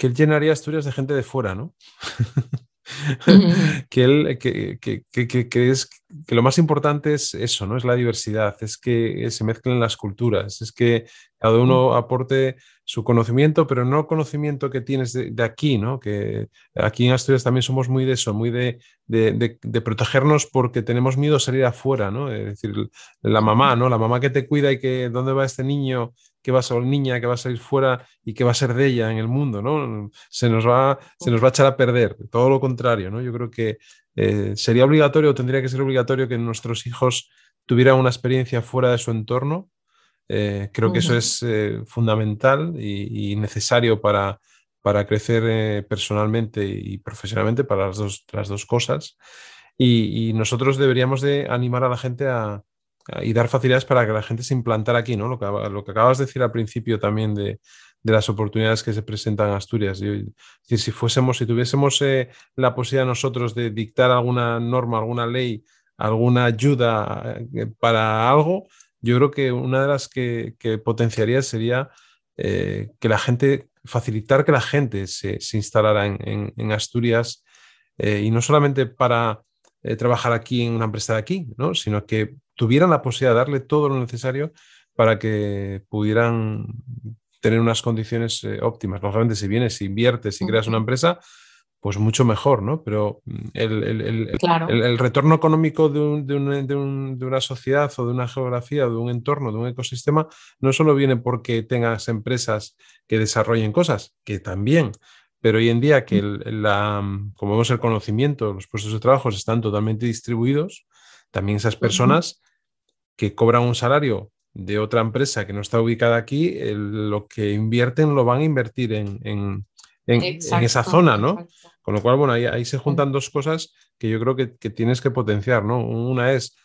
que él llenaría Asturias de gente de fuera, ¿no? que, él, que, que, que, es, que lo más importante es eso, ¿no? Es la diversidad, es que se mezclen las culturas, es que cada uno aporte su conocimiento, pero no conocimiento que tienes de, aquí, ¿no? Que aquí en Asturias también somos muy de eso, muy de, de, protegernos porque tenemos miedo a salir afuera, ¿no? Es decir, la mamá, ¿no? La mamá que te cuida y que dónde va este niño, que va a ser niña, que va a salir fuera y que va a ser de ella en el mundo, ¿no? Se nos va, se nos va a echar a perder, todo lo contrario, ¿no? Yo creo que eh, sería obligatorio, tendría que ser obligatorio que nuestros hijos tuvieran una experiencia fuera de su entorno eh, creo que eso es eh, fundamental y, necesario para, para crecer personalmente y profesionalmente, para las dos, las dos cosas. Y, nosotros deberíamos de animar a la gente a, y dar facilidades para que la gente se implantara aquí, ¿no? Lo que, lo que acabas de decir al principio también de, de las oportunidades que se presentan en Asturias. si fuésemos, si tuviésemos la posibilidad nosotros de dictar alguna norma, alguna ley, alguna ayuda para algo, yo creo que una de las que, potenciaría sería eh, que la gente, facilitar que la gente se, instalara en, Asturias eh, y no solamente para eh, trabajar aquí en una empresa de aquí, ¿no? sino que tuvieran la posibilidad de darle todo lo necesario para que pudieran tener unas condiciones óptimas. Lógicamente, si vienes, si inviertes, si creas una empresa, pues mucho mejor, ¿no? Pero mm, el, retorno económico de, una sociedad o de una geografía, de un entorno, de un ecosistema, no solo viene porque tengas empresas que desarrollen cosas, que también, pero hoy en día que la, mm, como vemos el conocimiento, los puestos de trabajo están totalmente distribuidos, también esas personas que cobran un salario de otra empresa que no está ubicada aquí, lo que invierten lo van a invertir en, esa zona, ¿no? Con lo cual, bueno, ahí, se juntan dos cosas que yo creo que, tienes que potenciar, ¿no? Una es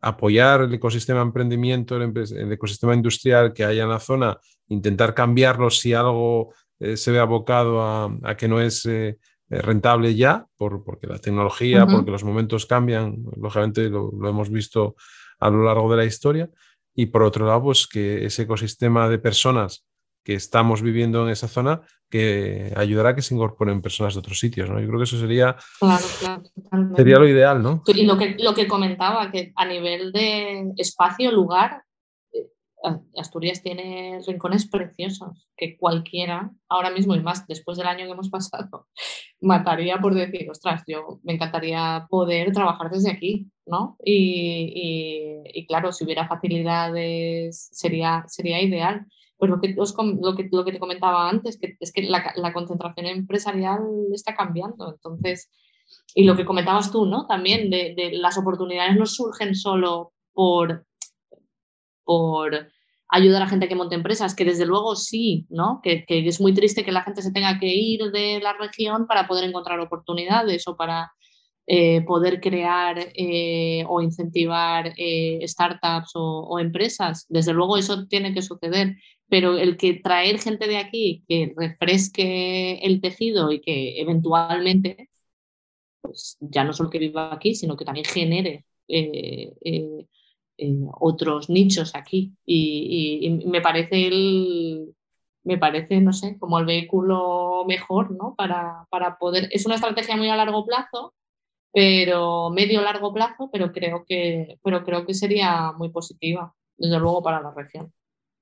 apoyar el ecosistema de emprendimiento, el, ecosistema industrial que haya en la zona, intentar cambiarlo si algo eh, se ve abocado a, que no es eh, rentable ya, por, porque la tecnología, porque los momentos cambian, lógicamente lo, lo, hemos visto a lo largo de la historia. Y por otro lado, pues que ese ecosistema de personas que estamos viviendo en esa zona que ayudará a que se incorporen personas de otros sitios, ¿no? Yo creo que eso sería, sería lo ideal, ¿no? Y lo que, lo que comentaba, que a nivel de espacio, lugar, eh, Asturias tiene rincones preciosos que cualquiera, ahora mismo y más después del año que hemos pasado, mataría por decir, ostras, yo me encantaría poder trabajar desde aquí, ¿no? Y, claro, si hubiera facilidades sería, sería ideal. Pues lo que, lo que, lo que te comentaba antes, que es que la, concentración empresarial está cambiando. Entonces, y lo que comentabas tú, ¿no? También de las oportunidades no surgen solo por, por ayudar a gente que monte empresas, que desde luego sí, ¿no? Que, que, es muy triste que la gente se tenga que ir de la región para poder encontrar oportunidades o para eh, poder crear eh, o incentivar eh, startups o, o, empresas. Desde luego eso tiene que suceder, pero el que traer gente de aquí que refresque el tejido y que eventualmente, pues ya no solo que viva aquí, sino que también genere eh, otros nichos aquí. Y, me parece el, me parece, no sé, como el vehículo mejor, ¿no? Para, para poder, es una estrategia muy a largo plazo, pero medio largo plazo, pero creo que, pero creo que sería muy positiva, desde luego, para la región.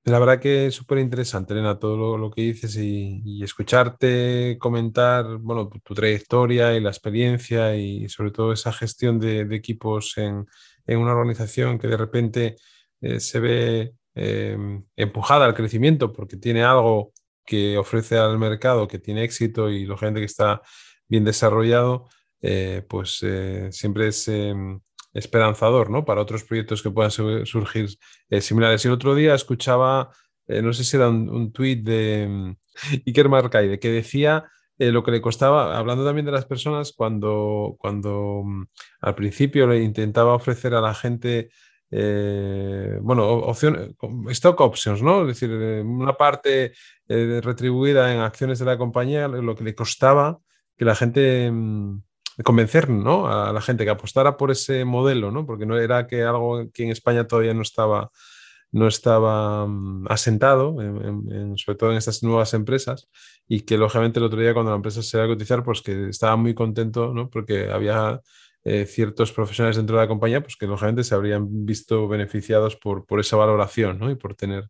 La verdad que es súper interesante, Elena, todo lo, que dices y, escucharte comentar, bueno, tu, trayectoria y la experiencia y sobre todo esa gestión de, equipos en, una organización que de repente eh, se ve em, empujada al crecimiento porque tiene algo que ofrece al mercado, que tiene éxito y gente que está bien desarrollado, eh, pues eh, siempre es em, esperanzador ¿no? para otros proyectos que puedan surgir similares. Y el otro día escuchaba, no sé si era un, un tuit de um, Iker Marcaide, que decía eh, lo que le costaba, hablando también de las personas, cuando, cuando mm, al principio le intentaba ofrecer a la gente bueno, opción, stock options, ¿no? Es decir, una parte retribuida en acciones de la compañía, lo que le costaba que la gente mm, convencer ¿no? a la gente que apostara por ese modelo, ¿no? porque no era que algo que en España todavía no estaba, no estaba mm, asentado, sobre todo en estas nuevas empresas, y que lógicamente el otro día cuando la empresa se iba a cotizar, pues que estaba muy contento ¿no? porque había eh, ciertos profesionales dentro de la compañía pues que lógicamente se habrían visto beneficiados por, por esa valoración ¿no? y por tener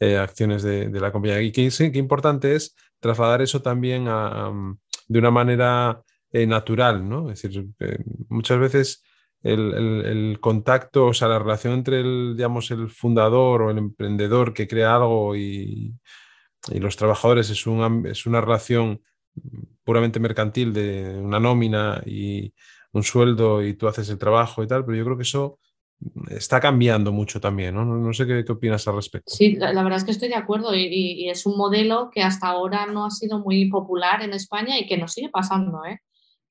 eh, acciones de, la compañía. Y qué, importante es trasladar eso también a, de una manera eh, natural, ¿no? Es decir, muchas veces el, contacto, o sea, la relación entre el, digamos, el fundador o el emprendedor que crea algo y, los trabajadores es una, es una relación puramente mercantil de una nómina y un sueldo y tú haces el trabajo y tal, pero yo creo que eso está cambiando mucho también, ¿no? No, sé qué, opinas al respecto. Sí, la, verdad es que estoy de acuerdo y, y, es un modelo que hasta ahora no ha sido muy popular en España y que nos sigue pasando, ¿eh?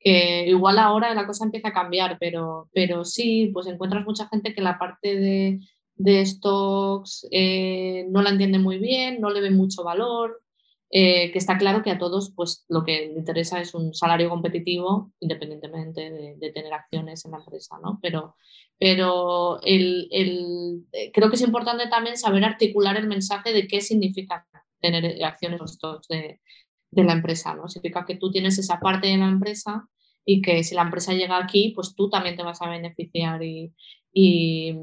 Igual ahora la cosa empieza a cambiar, pero, pero sí, pues encuentras mucha gente que la parte de, de stocks eh, no la entiende muy bien, no le ve mucho valor, eh, que está claro que a todos pues lo que le interesa es un salario competitivo independientemente de, tener acciones en la empresa, ¿no? Pero, pero el, el, eh, creo que es importante también saber articular el mensaje de qué significa tener acciones o stocks de, de la empresa, ¿no? Significa que tú tienes esa parte de la empresa y que si la empresa llega aquí, pues tú también te vas a beneficiar y, y,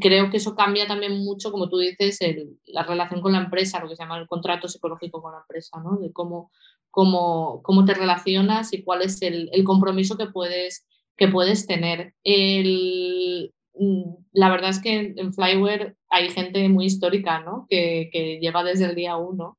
creo que eso cambia también mucho, como tú dices, la relación con la empresa, lo que se llama el contrato psicológico con la empresa, ¿no? De cómo, cómo, cómo te relacionas y cuál es el, el compromiso que puedes, que puedes tener. El, la verdad es que en Flyware hay gente muy histórica, ¿no? Que, que lleva desde el día uno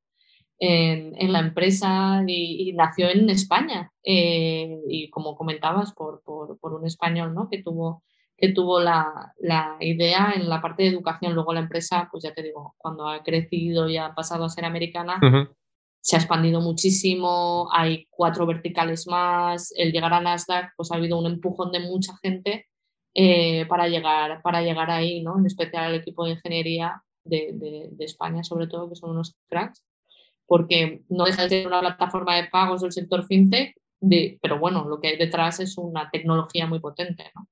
en, en la empresa y, nació en España. Eh, y como comentabas, por, por, por, un español, ¿no? Que tuvo, que tuvo la, la, idea en la parte de educación. Luego la empresa, pues ya te digo, cuando ha crecido y ha pasado a ser americana, se ha expandido muchísimo, hay cuatro verticales más, el llegar a Nasdaq, pues ha habido un empujón de mucha gente eh, para, llegar, para llegar ahí, ¿no? En especial el equipo de ingeniería de, de, España, sobre todo, que son unos cracks, porque no deja de una plataforma de pagos del sector fintech, de, pero bueno, lo que hay detrás es una tecnología muy potente, ¿no?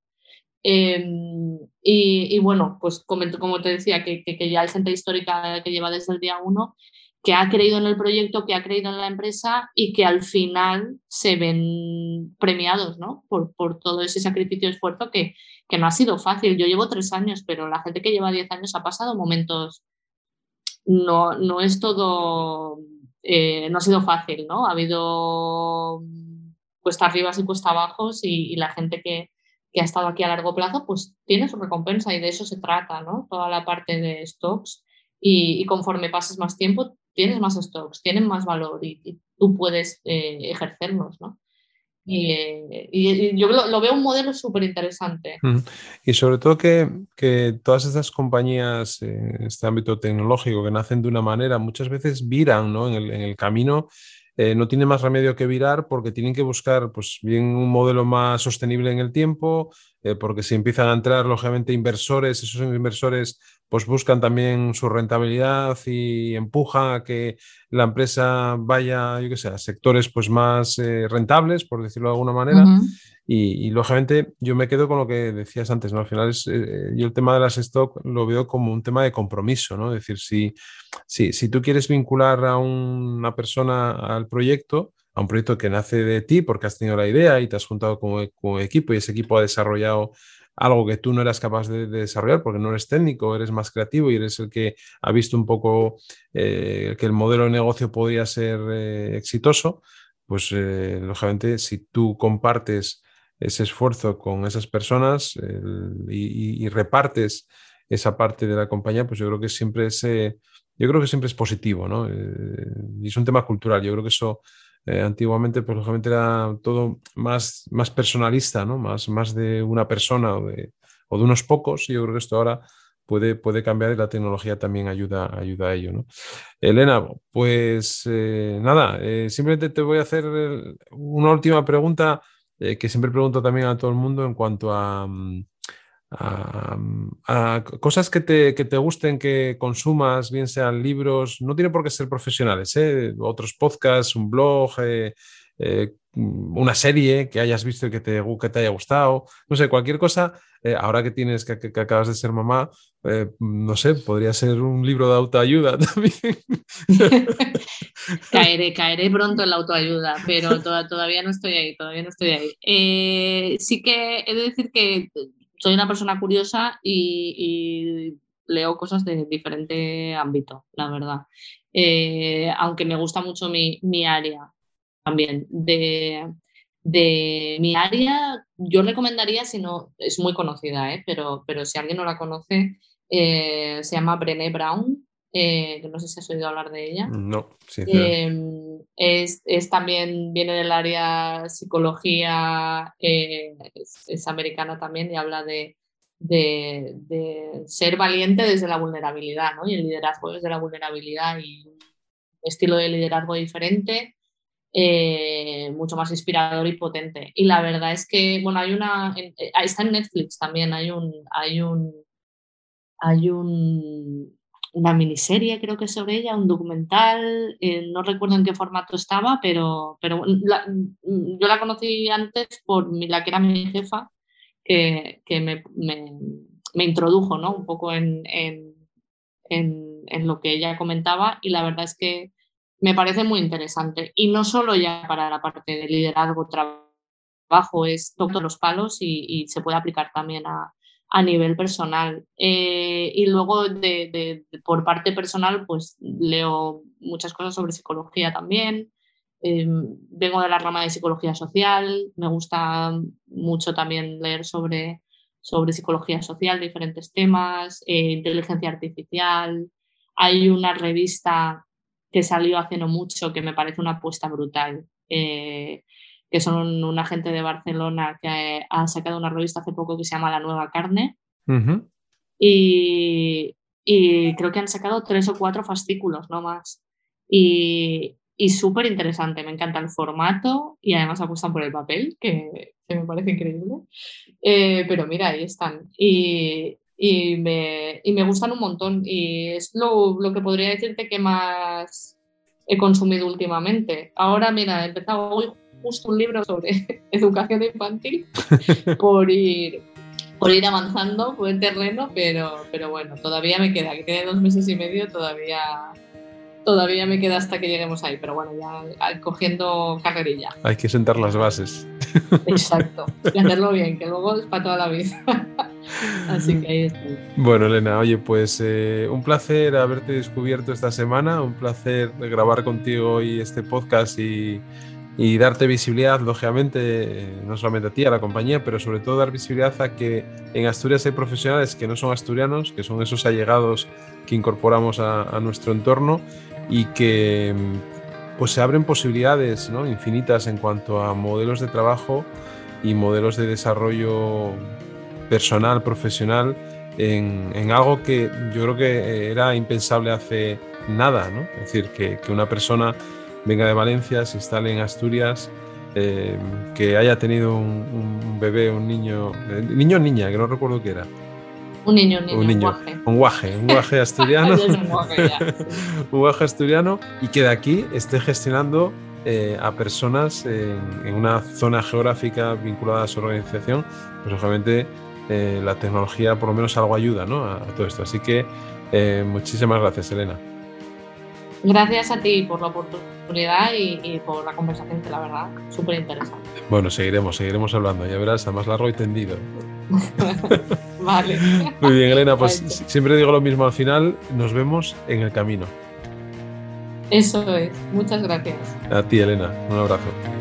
Em, y, bueno, pues como, como te decía, que, que, ya hay gente histórica que lleva desde el día uno que ha creído en el proyecto, que ha creído en la empresa y que al final se ven premiados ¿no? por, por todo ese sacrificio y esfuerzo que, que, no ha sido fácil. Yo llevo tres años, pero la gente que lleva diez años ha pasado momentos, no, no es todo, eh, no ha sido fácil, ¿no? Ha habido cuesta arriba y cuesta abajo y, la gente que, que ha estado aquí a largo plazo, pues tiene su recompensa y de eso se trata, ¿no? Toda la parte de stocks y, y conforme pases más tiempo tienes más stocks, tienen más valor y, tú puedes eh, ejercerlos, ¿no? Y, eh, yo lo, veo un modelo súper interesante. Y sobre todo que, que, todas estas compañías en este ámbito tecnológico que nacen de una manera, muchas veces viran ¿no? en, el, en el camino eh, no tiene más remedio que virar porque tienen que buscar pues, bien un modelo más sostenible en el tiempo, eh, porque si empiezan a entrar, lógicamente, inversores, esos inversores pues buscan también su rentabilidad y empujan a que la empresa vaya, yo qué sé, a sectores pues más eh, rentables, por decirlo de alguna manera. Y, lógicamente yo me quedo con lo que decías antes, ¿no? Al final es, eh, yo el tema de las stock lo veo como un tema de compromiso, ¿no? Es decir, si, si, si tú quieres vincular a una persona al proyecto, a un proyecto que nace de ti porque has tenido la idea y te has juntado con, con equipo y ese equipo ha desarrollado algo que tú no eras capaz de, desarrollar porque no eres técnico, eres más creativo y eres el que ha visto un poco eh, que el modelo de negocio podría ser eh, exitoso, pues lógicamente si tú compartes ese esfuerzo con esas personas y, repartes esa parte de la compañía, pues yo creo que siempre es, yo creo que siempre es positivo, ¿no? y es un tema cultural, yo creo que eso eh, antiguamente, pues lógicamente era todo más, más personalista, ¿no? Más, más de una persona o de, o de unos pocos. Y yo creo que esto ahora puede, puede cambiar y la tecnología también ayuda, ayuda a ello, ¿no? Elena, pues eh, nada, eh, simplemente te voy a hacer una última pregunta que siempre pregunto también a todo el mundo en cuanto a... Mm, a, cosas que te, que te, gusten, que consumas, bien sean libros, no tiene por qué ser profesionales, ¿eh? otros podcasts, un blog, eh, eh, una serie que hayas visto y que te, que te haya gustado, no sé, cualquier cosa, ahora que tienes, que, que, acabas de ser mamá, no sé, podría ser un libro de autoayuda también. caeré, caeré pronto en la autoayuda, pero todavía no estoy ahí, todavía no estoy ahí. sí que he de decir que soy una persona curiosa y, leo cosas de diferente ámbito, la verdad. Eh, aunque me gusta mucho mi, área también. De, mi área, yo recomendaría, si no, es muy conocida, ¿eh? pero, pero si alguien no la conoce, eh, se llama Brené Brown, que no sé si has oído hablar de ella. No, sí. Es, es, también, viene del área psicología, eh, es, americana también y habla de, de, de, ser valiente desde la vulnerabilidad, ¿no? Y el liderazgo desde la vulnerabilidad y un estilo de liderazgo diferente, eh, mucho más inspirador y potente. Y la verdad es que, bueno, hay una, eh, está en Netflix también, hay un, hay un, hay un, una miniserie, creo que sobre ella, un documental, eh, no recuerdo en qué formato estaba, pero, pero yo la conocí antes por la que era mi jefa, que, que me, me, introdujo ¿no? un poco en, en, en, lo que ella comentaba y la verdad es que me parece muy interesante. Y no solo ya para la parte de liderazgo, trabajo, es todos los palos y se puede aplicar también a, a nivel personal. Eh, y luego, de, por parte personal, pues leo muchas cosas sobre psicología también. Em, vengo de la rama de psicología social, me gusta mucho también leer sobre, sobre psicología social, diferentes temas, eh, inteligencia artificial. Hay una revista que salió hace no mucho que me parece una apuesta brutal, eh, que son una gente de Barcelona que ha sacado una revista hace poco que se llama La Nueva Carne. y, y, creo que han sacado tres o cuatro fascículos, no más. Y, y súper interesante. Me encanta el formato y además apuestan por el papel, que, me parece increíble. Eh, pero mira, ahí están. Y, y, me, y, me, gustan un montón. Y es lo, lo, que podría decirte que más he consumido últimamente. Ahora, mira, he empezado hoy justo un libro sobre educación infantil por ir, por ir avanzando por el terreno, pero, pero bueno, todavía me queda, que tiene dos meses y medio, todavía todavía me queda hasta que lleguemos ahí, pero bueno, ya cogiendo carrerilla. Hay que sentar las bases. Exacto, y hacerlo bien, que luego es para toda la vida. Así que ahí estoy. Bueno, Elena, oye, pues eh, un placer haberte descubierto esta semana, un placer grabar contigo hoy este podcast y, y darte visibilidad, lógicamente, no solamente a ti, a la compañía, pero sobre todo dar visibilidad a que en Asturias hay profesionales que no son asturianos, que son esos allegados que incorporamos a, a nuestro entorno y que pues se abren posibilidades ¿no? infinitas en cuanto a modelos de trabajo y modelos de desarrollo personal, profesional, en, en, algo que yo creo que era impensable hace nada, ¿no? Es decir, que, que una persona venga de Valencia, se instale en Asturias, eh, que haya tenido un, un, bebé, un niño, eh, niño o niña, que no recuerdo qué era, un niño, un niño, un, niño, un guaje. Un guaje, asturiano. un, guaje asturiano y que de aquí esté gestionando eh, a personas en, una zona geográfica vinculada a su organización, pues obviamente eh, la tecnología por lo menos algo ayuda ¿no? a, todo esto. Así que eh, muchísimas gracias, Elena. Gracias a ti por la oportunidad y, y por la conversación, que la verdad, súper interesante. Bueno, seguiremos, seguiremos hablando, ya verás, a más largo y tendido. vale. Muy bien, Elena, pues siempre digo lo mismo al final, nos vemos en el camino. Eso es, muchas gracias. A ti, Elena, un abrazo.